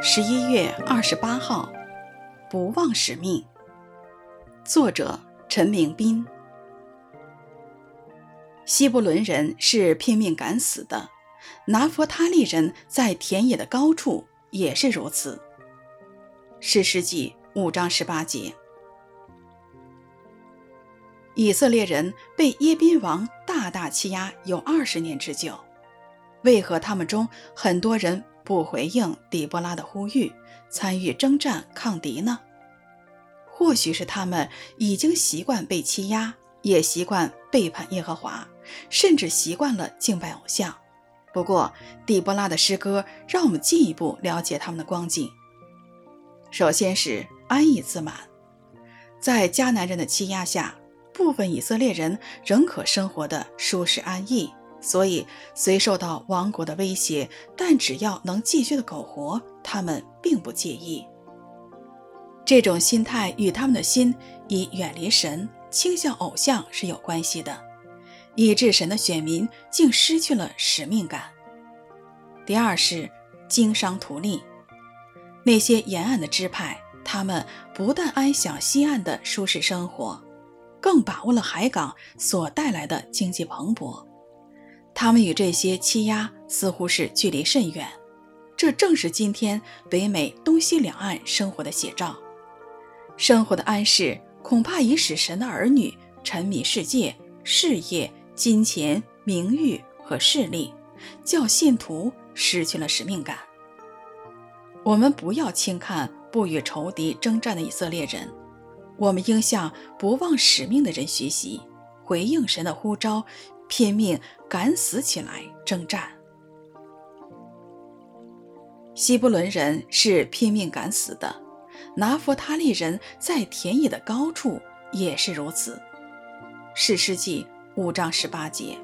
十一月二十八号，不忘使命。作者陈明斌。西伯伦人是拼命敢死的，拿弗他利人在田野的高处也是如此。士师记五章十八节。以色列人被耶宾王大大欺压有二十年之久，为何他们中很多人不回应底波拉的呼吁，参与征战抗敌呢？或许是他们已经习惯被欺压，也习惯背叛耶和华，甚至习惯了敬拜偶像。不过，底波拉的诗歌让我们进一步了解他们的光景。首先是安逸自满，在迦南人的欺压下。部分以色列人仍可生活得舒适安逸，所以虽受到亡国的威胁，但只要能继续的苟活，他们并不介意。这种心态与他们的心已远离神、倾向偶像是有关系的，以致神的选民竟失去了使命感。第二是经商图利，那些沿岸的支派，他们不但安享西岸的舒适生活。更把握了海港所带来的经济蓬勃，他们与这些欺压似乎是距离甚远，这正是今天北美东西两岸生活的写照。生活的安适恐怕已使神的儿女沉迷世界、事业、金钱、名誉和势力，叫信徒失去了使命感。我们不要轻看不与仇敌征战的以色列人。我们应向不忘使命的人学习，回应神的呼召，拼命敢死起来征战，希伯伦人是拼命敢死的，拿弗他利人在田野的高处也是如此。史诗记五章十八节。